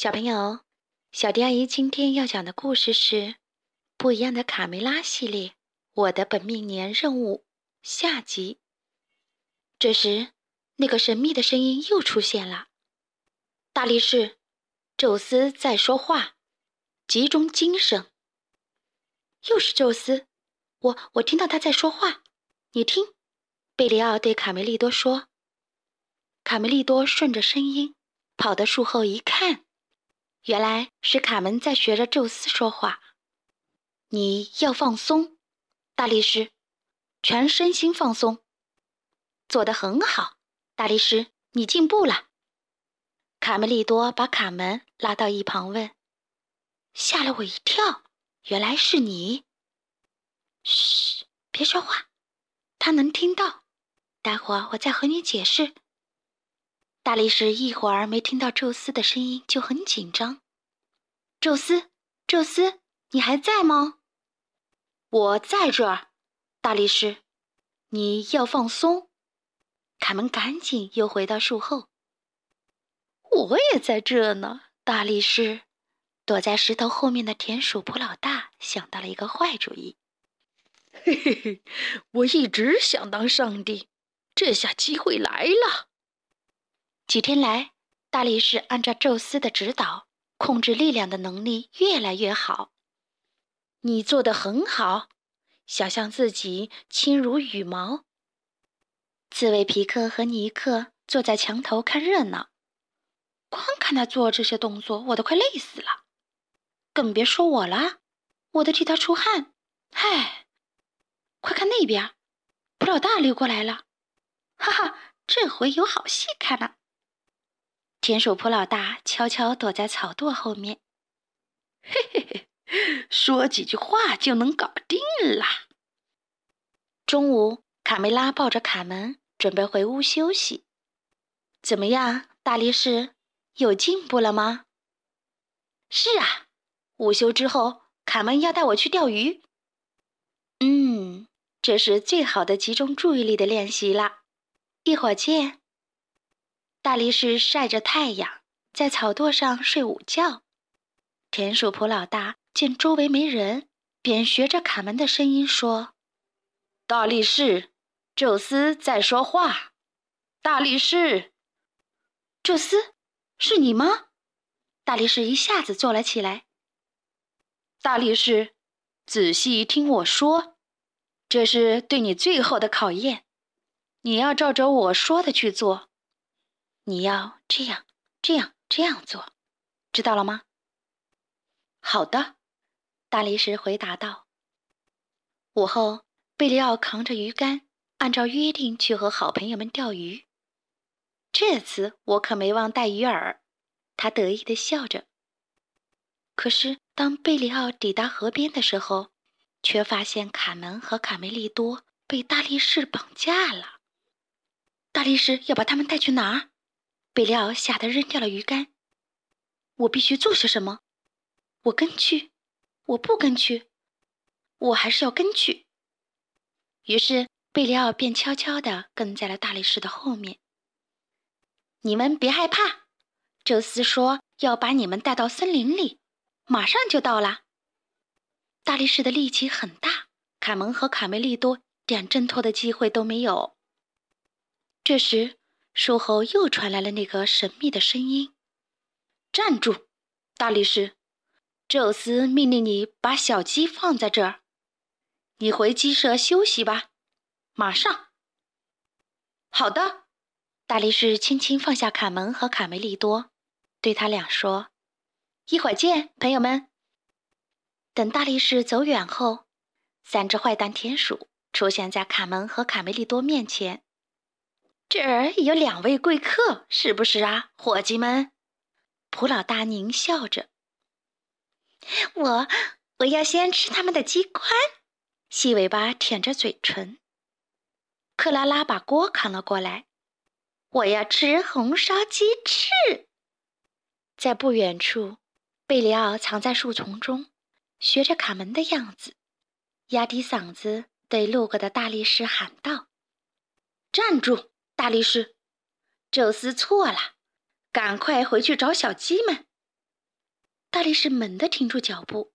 小朋友，小迪阿姨今天要讲的故事是《不一样的卡梅拉》系列《我的本命年任务》下集。这时，那个神秘的声音又出现了：“大力士，宙斯在说话，集中精神。”又是宙斯，我我听到他在说话，你听，贝里奥对卡梅利多说。卡梅利多顺着声音，跑到树后一看。原来是卡门在学着宙斯说话。你要放松，大力士，全身心放松，做得很好，大力士，你进步了。卡梅利多把卡门拉到一旁问：“吓了我一跳，原来是你。”“嘘，别说话，他能听到。”“待会儿我再和你解释。”大力士一会儿没听到宙斯的声音，就很紧张。宙斯，宙斯，你还在吗？我在这儿，大力士，你要放松。卡门赶紧又回到树后。我也在这呢，大力士。躲在石头后面的田鼠普老大想到了一个坏主意。嘿嘿嘿，我一直想当上帝，这下机会来了。几天来，大力士按照宙斯的指导，控制力量的能力越来越好。你做的很好，想象自己轻如羽毛。刺猬皮克和尼克坐在墙头看热闹，光看他做这些动作，我都快累死了，更别说我了，我都替他出汗。嗨，快看那边，普老大溜过来了，哈哈，这回有好戏看了。田鼠普老大悄悄躲在草垛后面，嘿嘿嘿，说几句话就能搞定了。中午，卡梅拉抱着卡门准备回屋休息。怎么样，大力士有进步了吗？是啊，午休之后，卡门要带我去钓鱼。嗯，这是最好的集中注意力的练习了。一会儿见。大力士晒着太阳，在草垛上睡午觉。田鼠普老大见周围没人，便学着卡门的声音说：“大力士，宙斯在说话。大力士，宙斯，是你吗？”大力士一下子坐了起来。大力士，仔细听我说，这是对你最后的考验，你要照着我说的去做。你要这样、这样、这样做，知道了吗？好的，大力士回答道。午后，贝利奥扛着鱼竿，按照约定去和好朋友们钓鱼。这次我可没忘带鱼饵，他得意地笑着。可是，当贝里奥抵达河边的时候，却发现卡门和卡梅利多被大力士绑架了。大力士要把他们带去哪儿？贝利奥吓得扔掉了鱼竿。我必须做些什么？我跟去？我不跟去？我还是要跟去。于是贝利奥便悄悄地跟在了大力士的后面。你们别害怕，宙斯说要把你们带到森林里，马上就到了。大力士的力气很大，卡蒙和卡梅利多点挣脱的机会都没有。这时，树后又传来了那个神秘的声音：“站住，大力士！宙斯命令你把小鸡放在这儿，你回鸡舍休息吧，马上。”“好的。”大力士轻轻放下卡门和卡梅利多，对他俩说：“一会儿见，朋友们。”等大力士走远后，三只坏蛋田鼠出现在卡门和卡梅利多面前。这儿有两位贵客，是不是啊，伙计们？普老大狞笑着。我我要先吃他们的鸡冠。细尾巴舔着嘴唇。克拉拉把锅扛了过来。我要吃红烧鸡翅。在不远处，贝里奥藏在树丛中，学着卡门的样子，压低嗓子对路过的大力士喊道：“站住！”大力士，宙斯错了，赶快回去找小鸡们。大力士猛地停住脚步，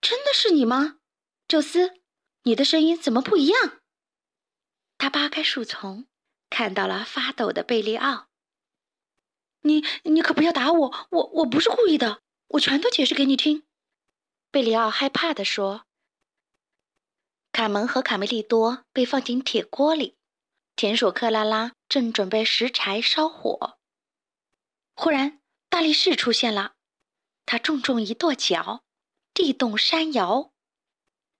真的是你吗，宙斯？你的声音怎么不一样？他扒开树丛，看到了发抖的贝利奥。你你可不要打我，我我不是故意的，我全都解释给你听。贝利奥害怕地说。卡门和卡梅利多被放进铁锅里。田鼠克拉拉正准备拾柴烧火，忽然大力士出现了，他重重一跺脚，地动山摇，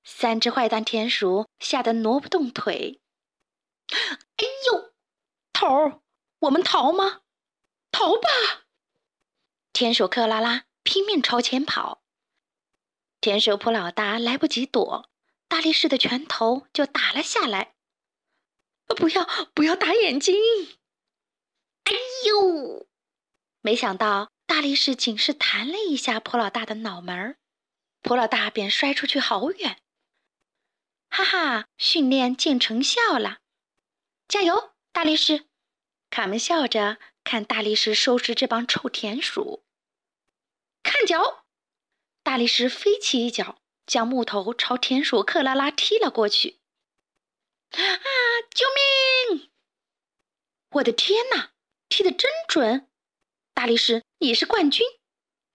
三只坏蛋田鼠吓得挪不动腿。哎呦，头儿，我们逃吗？逃吧！田鼠克拉拉拼命朝前跑，田鼠普老大来不及躲，大力士的拳头就打了下来。不要不要打眼睛！哎呦！没想到大力士仅是弹了一下蒲老大的脑门儿，蒲老大便摔出去好远。哈哈，训练见成效了！加油，大力士！卡门笑着看大力士收拾这帮臭田鼠。看脚！大力士飞起一脚，将木头朝田鼠克拉拉踢了过去。啊！救命！我的天哪，踢得真准！大力士，你是冠军。”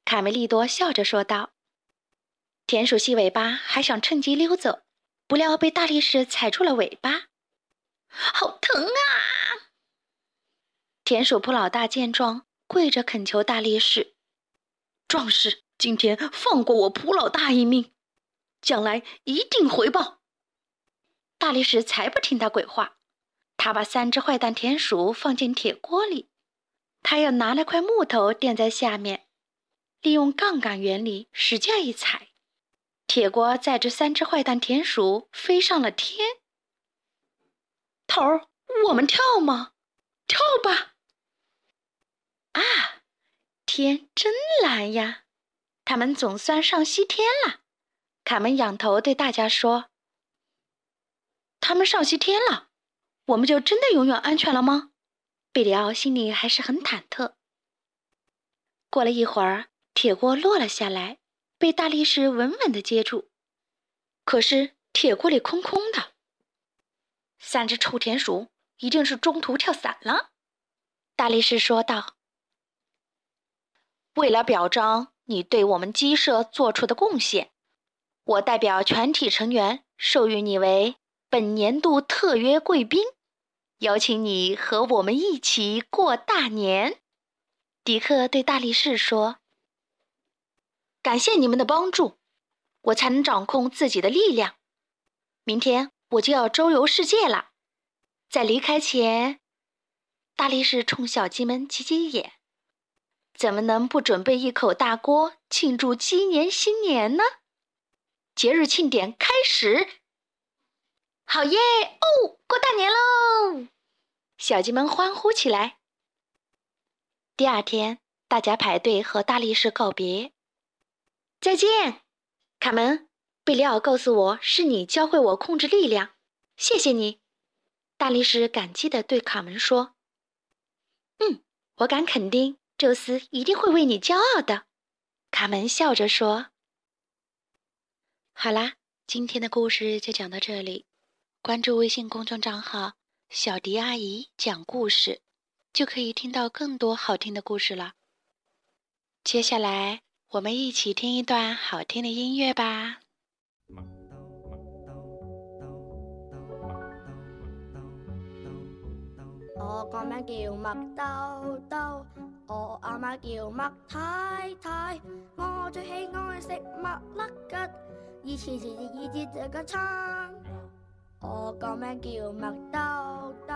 卡梅利多笑着说道。田鼠细尾巴还想趁机溜走，不料被大力士踩住了尾巴，好疼啊！田鼠蒲老大见状，跪着恳求大力士：“壮士，今天放过我蒲老大一命，将来一定回报。”大力士才不听他鬼话，他把三只坏蛋田鼠放进铁锅里，他又拿了块木头垫在下面，利用杠杆原理使劲一踩，铁锅载着三只坏蛋田鼠飞上了天。头儿，我们跳吗？跳吧！啊，天真蓝呀！他们总算上西天了。卡门仰头对大家说。他们上西天了，我们就真的永远安全了吗？贝里奥心里还是很忐忑。过了一会儿，铁锅落了下来，被大力士稳稳的接住。可是铁锅里空空的，三只臭田鼠一定是中途跳伞了。大力士说道：“为了表彰你对我们鸡舍做出的贡献，我代表全体成员授予你为。”本年度特约贵宾，邀请你和我们一起过大年。迪克对大力士说：“感谢你们的帮助，我才能掌控自己的力量。明天我就要周游世界了。在离开前，大力士冲小鸡们挤挤眼：怎么能不准备一口大锅庆祝鸡年新年呢？节日庆典开始。”好耶！哦，过大年喽！小鸡们欢呼起来。第二天，大家排队和大力士告别。再见，卡门。贝利奥告诉我是你教会我控制力量，谢谢你。大力士感激地对卡门说：“嗯，我敢肯定，宙斯一定会为你骄傲的。”卡门笑着说：“好啦，今天的故事就讲到这里。”关注微信公众账号“小迪阿姨讲故事”，就可以听到更多好听的故事了。接下来，我们一起听一段好听的音乐吧。我个名叫麦兜兜，我阿妈叫麦太太，我最喜爱食麦粒吉，以前时时以前食个餐。我个名叫麦兜兜，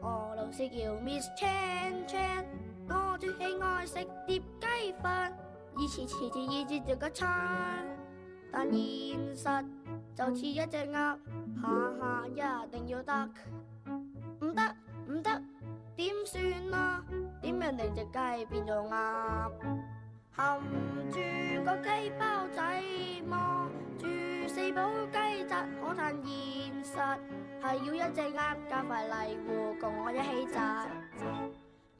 我老师叫 Miss Chan Chan，我最喜爱食碟鸡饭，以前迟迟意字就个餐，但现实就似一只鸭，下下一定要得，唔得唔得点算啊？点令只鸡变做鸭？含住个鸡包仔望住。四宝鸡杂，可叹现实系要一只鸭加埋泥糊共我一起炸。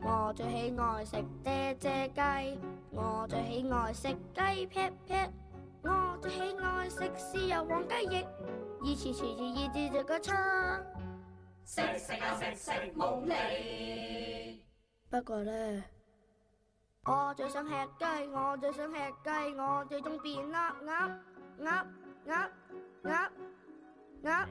我最喜爱食爹爹鸡，我最喜爱食鸡撇撇，我最喜爱食豉油黄鸡翼，以前食住以前食个餐，食食啊食食冇理。不过咧，我最想吃鸡，我最想吃鸡，我最中变鸭鸭鸭。啊啊啊！